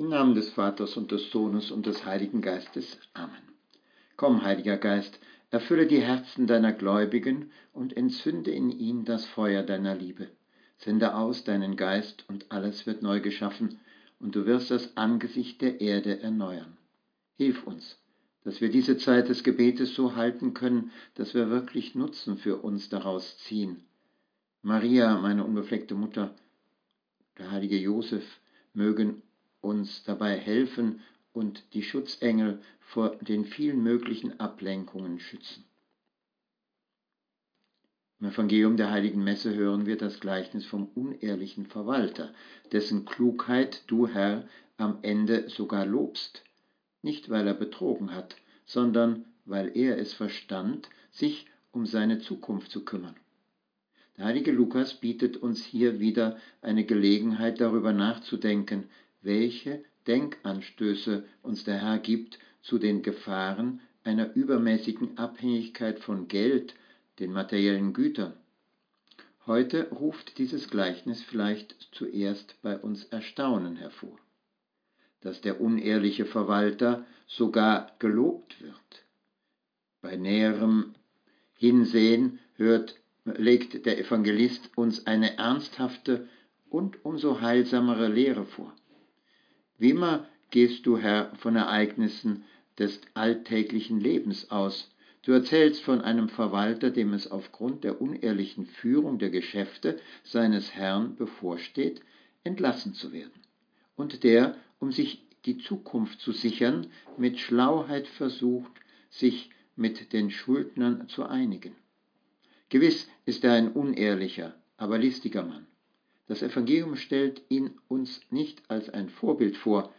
Im Namen des Vaters und des Sohnes und des Heiligen Geistes. Amen. Komm, Heiliger Geist, erfülle die Herzen deiner Gläubigen und entzünde in ihnen das Feuer deiner Liebe. Sende aus deinen Geist und alles wird neu geschaffen und du wirst das Angesicht der Erde erneuern. Hilf uns, dass wir diese Zeit des Gebetes so halten können, dass wir wirklich Nutzen für uns daraus ziehen. Maria, meine unbefleckte Mutter, der heilige Josef, mögen uns dabei helfen und die Schutzengel vor den vielen möglichen Ablenkungen schützen. Im Evangelium der heiligen Messe hören wir das Gleichnis vom unehrlichen Verwalter, dessen Klugheit du, Herr, am Ende sogar lobst, nicht weil er betrogen hat, sondern weil er es verstand, sich um seine Zukunft zu kümmern. Der heilige Lukas bietet uns hier wieder eine Gelegenheit darüber nachzudenken, welche Denkanstöße uns der Herr gibt zu den Gefahren einer übermäßigen Abhängigkeit von Geld, den materiellen Gütern. Heute ruft dieses Gleichnis vielleicht zuerst bei uns Erstaunen hervor, dass der unehrliche Verwalter sogar gelobt wird. Bei näherem Hinsehen hört, legt der Evangelist uns eine ernsthafte und umso heilsamere Lehre vor. Wie immer gehst du, Herr, von Ereignissen des alltäglichen Lebens aus. Du erzählst von einem Verwalter, dem es aufgrund der unehrlichen Führung der Geschäfte seines Herrn bevorsteht, entlassen zu werden, und der, um sich die Zukunft zu sichern, mit Schlauheit versucht, sich mit den Schuldnern zu einigen. Gewiss ist er ein unehrlicher, aber listiger Mann. Das Evangelium stellt ihn uns nicht als ein Vorbild vor,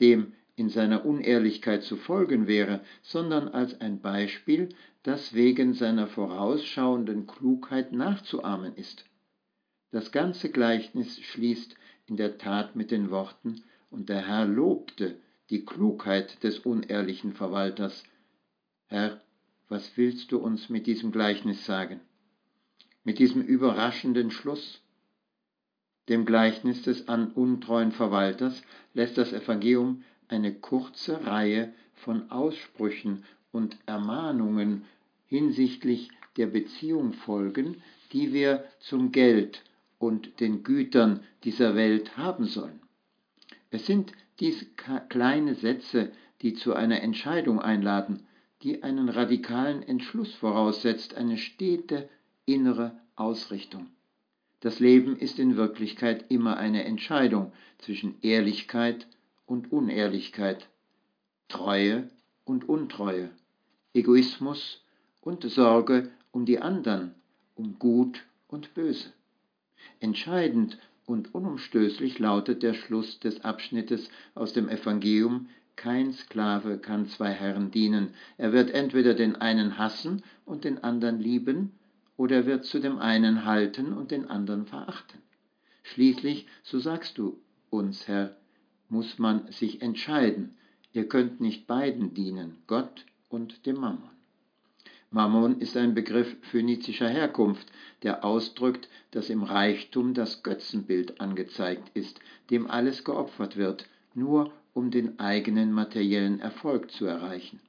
dem in seiner Unehrlichkeit zu folgen wäre, sondern als ein Beispiel, das wegen seiner vorausschauenden Klugheit nachzuahmen ist. Das ganze Gleichnis schließt in der Tat mit den Worten, und der Herr lobte die Klugheit des unehrlichen Verwalters. Herr, was willst du uns mit diesem Gleichnis sagen? Mit diesem überraschenden Schluss? Dem Gleichnis des untreuen Verwalters lässt das Evangelium eine kurze Reihe von Aussprüchen und Ermahnungen hinsichtlich der Beziehung folgen, die wir zum Geld und den Gütern dieser Welt haben sollen. Es sind dies kleine Sätze, die zu einer Entscheidung einladen, die einen radikalen Entschluss voraussetzt, eine stete innere Ausrichtung. Das Leben ist in Wirklichkeit immer eine Entscheidung zwischen Ehrlichkeit und Unehrlichkeit, Treue und Untreue, Egoismus und Sorge um die anderen, um Gut und Böse. Entscheidend und unumstößlich lautet der Schluss des Abschnittes aus dem Evangelium, kein Sklave kann zwei Herren dienen, er wird entweder den einen hassen und den anderen lieben, oder er wird zu dem einen halten und den anderen verachten. Schließlich, so sagst du uns, Herr, muss man sich entscheiden. Ihr könnt nicht beiden dienen, Gott und dem Mammon. Mammon ist ein Begriff phönizischer Herkunft, der ausdrückt, dass im Reichtum das Götzenbild angezeigt ist, dem alles geopfert wird, nur um den eigenen materiellen Erfolg zu erreichen.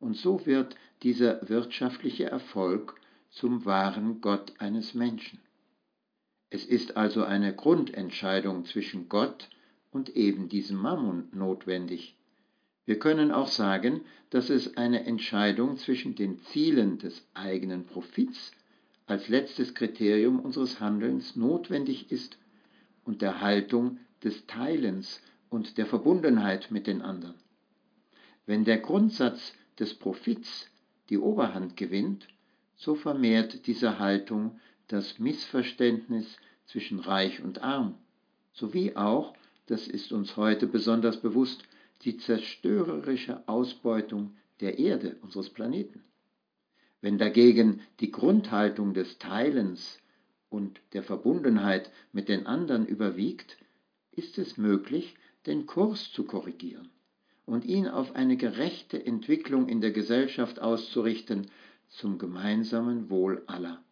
Und so wird dieser wirtschaftliche Erfolg zum wahren Gott eines Menschen. Es ist also eine Grundentscheidung zwischen Gott und eben diesem Mammon notwendig. Wir können auch sagen, dass es eine Entscheidung zwischen den Zielen des eigenen Profits als letztes Kriterium unseres Handelns notwendig ist und der Haltung des Teilens und der Verbundenheit mit den anderen. Wenn der Grundsatz des Profits die Oberhand gewinnt, so vermehrt diese Haltung das Missverständnis zwischen reich und arm, sowie auch, das ist uns heute besonders bewusst, die zerstörerische Ausbeutung der Erde, unseres Planeten. Wenn dagegen die Grundhaltung des Teilens und der Verbundenheit mit den anderen überwiegt, ist es möglich, den Kurs zu korrigieren und ihn auf eine gerechte Entwicklung in der Gesellschaft auszurichten, zum gemeinsamen Wohl aller.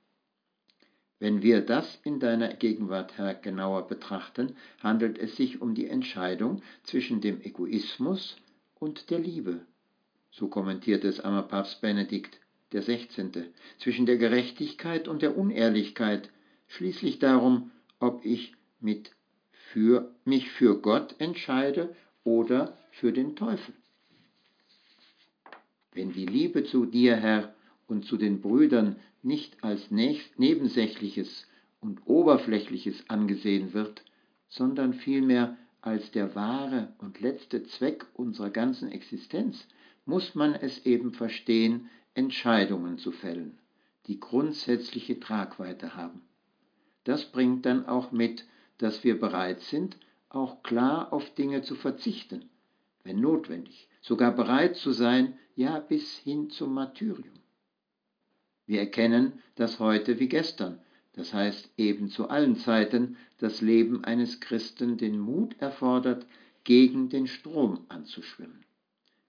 Wenn wir das in deiner Gegenwart, Herr, genauer betrachten, handelt es sich um die Entscheidung zwischen dem Egoismus und der Liebe. So kommentiert es einmal Papst Benedikt der 16. zwischen der Gerechtigkeit und der Unehrlichkeit, schließlich darum, ob ich mit für, mich für Gott entscheide oder für den Teufel. Wenn die Liebe zu dir, Herr, und zu den Brüdern nicht als nebensächliches und oberflächliches angesehen wird, sondern vielmehr als der wahre und letzte Zweck unserer ganzen Existenz, muss man es eben verstehen, Entscheidungen zu fällen, die grundsätzliche Tragweite haben. Das bringt dann auch mit, dass wir bereit sind, auch klar auf Dinge zu verzichten, wenn notwendig, sogar bereit zu sein, ja bis hin zum Martyrium. Wir erkennen, dass heute wie gestern, das heißt eben zu allen Zeiten, das Leben eines Christen den Mut erfordert, gegen den Strom anzuschwimmen.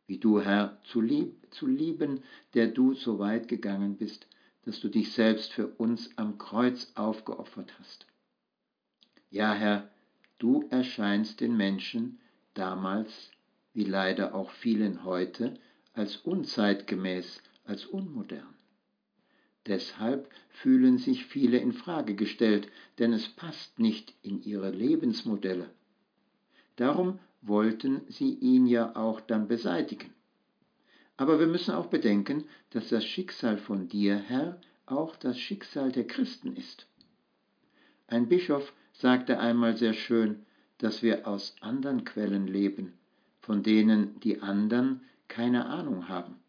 Wie du, Herr, zu, lieb, zu lieben, der du so weit gegangen bist, dass du dich selbst für uns am Kreuz aufgeopfert hast. Ja, Herr, du erscheinst den Menschen damals, wie leider auch vielen heute, als unzeitgemäß, als unmodern. Deshalb fühlen sich viele in Frage gestellt, denn es passt nicht in ihre Lebensmodelle. Darum wollten sie ihn ja auch dann beseitigen. Aber wir müssen auch bedenken, dass das Schicksal von dir, Herr, auch das Schicksal der Christen ist. Ein Bischof sagte einmal sehr schön, dass wir aus anderen Quellen leben, von denen die anderen keine Ahnung haben.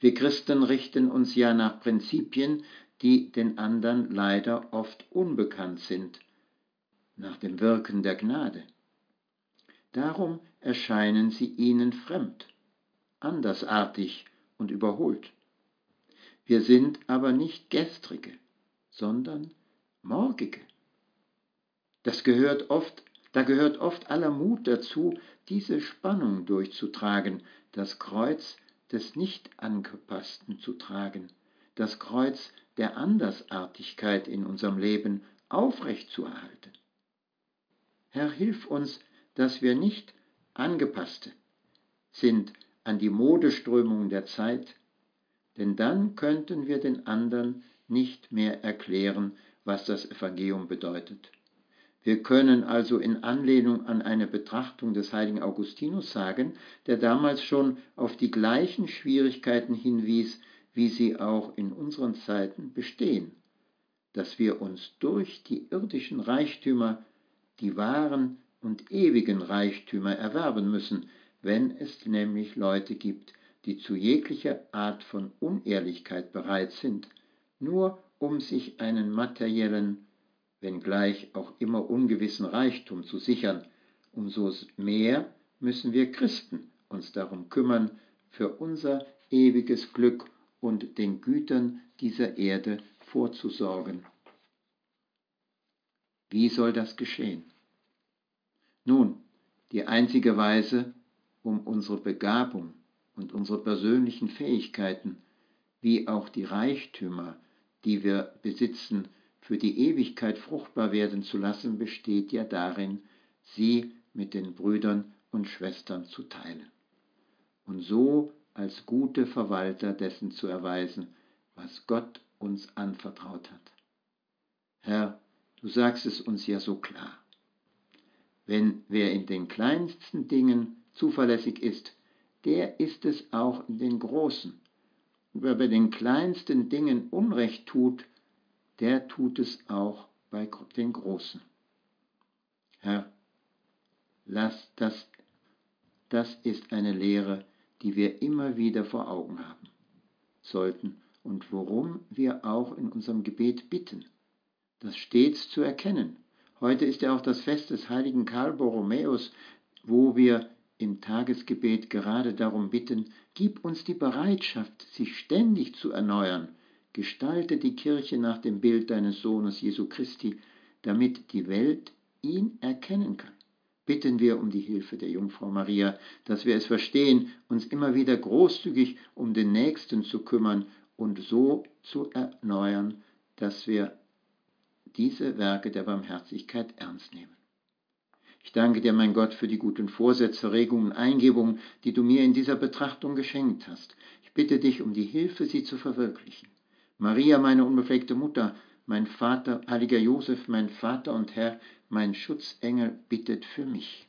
Wir Christen richten uns ja nach Prinzipien, die den anderen leider oft unbekannt sind, nach dem Wirken der Gnade. Darum erscheinen sie ihnen fremd, andersartig und überholt. Wir sind aber nicht gestrige, sondern morgige. Das gehört oft, da gehört oft aller Mut dazu, diese Spannung durchzutragen, das Kreuz des Nicht-Angepassten zu tragen, das Kreuz der Andersartigkeit in unserem Leben aufrecht zu erhalten. Herr, hilf uns, dass wir nicht angepasste sind an die Modeströmungen der Zeit, denn dann könnten wir den anderen nicht mehr erklären, was das Evangelium bedeutet. Wir können also in Anlehnung an eine Betrachtung des heiligen Augustinus sagen, der damals schon auf die gleichen Schwierigkeiten hinwies, wie sie auch in unseren Zeiten bestehen, dass wir uns durch die irdischen Reichtümer die wahren und ewigen Reichtümer erwerben müssen, wenn es nämlich Leute gibt, die zu jeglicher Art von Unehrlichkeit bereit sind, nur um sich einen materiellen wenngleich auch immer ungewissen Reichtum zu sichern, umso mehr müssen wir Christen uns darum kümmern, für unser ewiges Glück und den Gütern dieser Erde vorzusorgen. Wie soll das geschehen? Nun, die einzige Weise, um unsere Begabung und unsere persönlichen Fähigkeiten, wie auch die Reichtümer, die wir besitzen, für die Ewigkeit fruchtbar werden zu lassen, besteht ja darin, sie mit den Brüdern und Schwestern zu teilen und so als gute Verwalter dessen zu erweisen, was Gott uns anvertraut hat. Herr, du sagst es uns ja so klar. Wenn wer in den kleinsten Dingen zuverlässig ist, der ist es auch in den großen. Und wer bei den kleinsten Dingen Unrecht tut, der tut es auch bei den Großen. Herr, lass das, das ist eine Lehre, die wir immer wieder vor Augen haben sollten und worum wir auch in unserem Gebet bitten, das stets zu erkennen. Heute ist ja auch das Fest des heiligen Karl Borromäus, wo wir im Tagesgebet gerade darum bitten, gib uns die Bereitschaft, sich ständig zu erneuern Gestalte die Kirche nach dem Bild deines Sohnes Jesu Christi, damit die Welt ihn erkennen kann. Bitten wir um die Hilfe der Jungfrau Maria, dass wir es verstehen, uns immer wieder großzügig um den Nächsten zu kümmern und so zu erneuern, dass wir diese Werke der Barmherzigkeit ernst nehmen. Ich danke dir, mein Gott, für die guten Vorsätze, Regungen, Eingebungen, die du mir in dieser Betrachtung geschenkt hast. Ich bitte dich um die Hilfe, sie zu verwirklichen. Maria, meine unbefleckte Mutter, mein Vater, heiliger Josef, mein Vater und Herr, mein Schutzengel, bittet für mich.